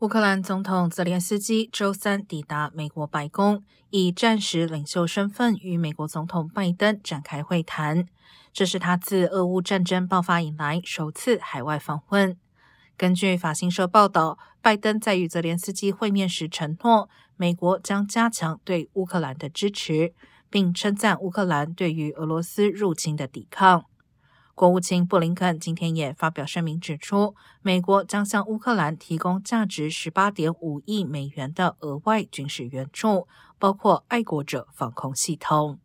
乌克兰总统泽连斯基周三抵达美国白宫，以战时领袖身份与美国总统拜登展开会谈。这是他自俄乌战争爆发以来首次海外访问。根据法新社报道，拜登在与泽连斯基会面时承诺，美国将加强对乌克兰的支持，并称赞乌克兰对于俄罗斯入侵的抵抗。国务卿布林肯今天也发表声明，指出美国将向乌克兰提供价值十八点五亿美元的额外军事援助，包括爱国者防空系统。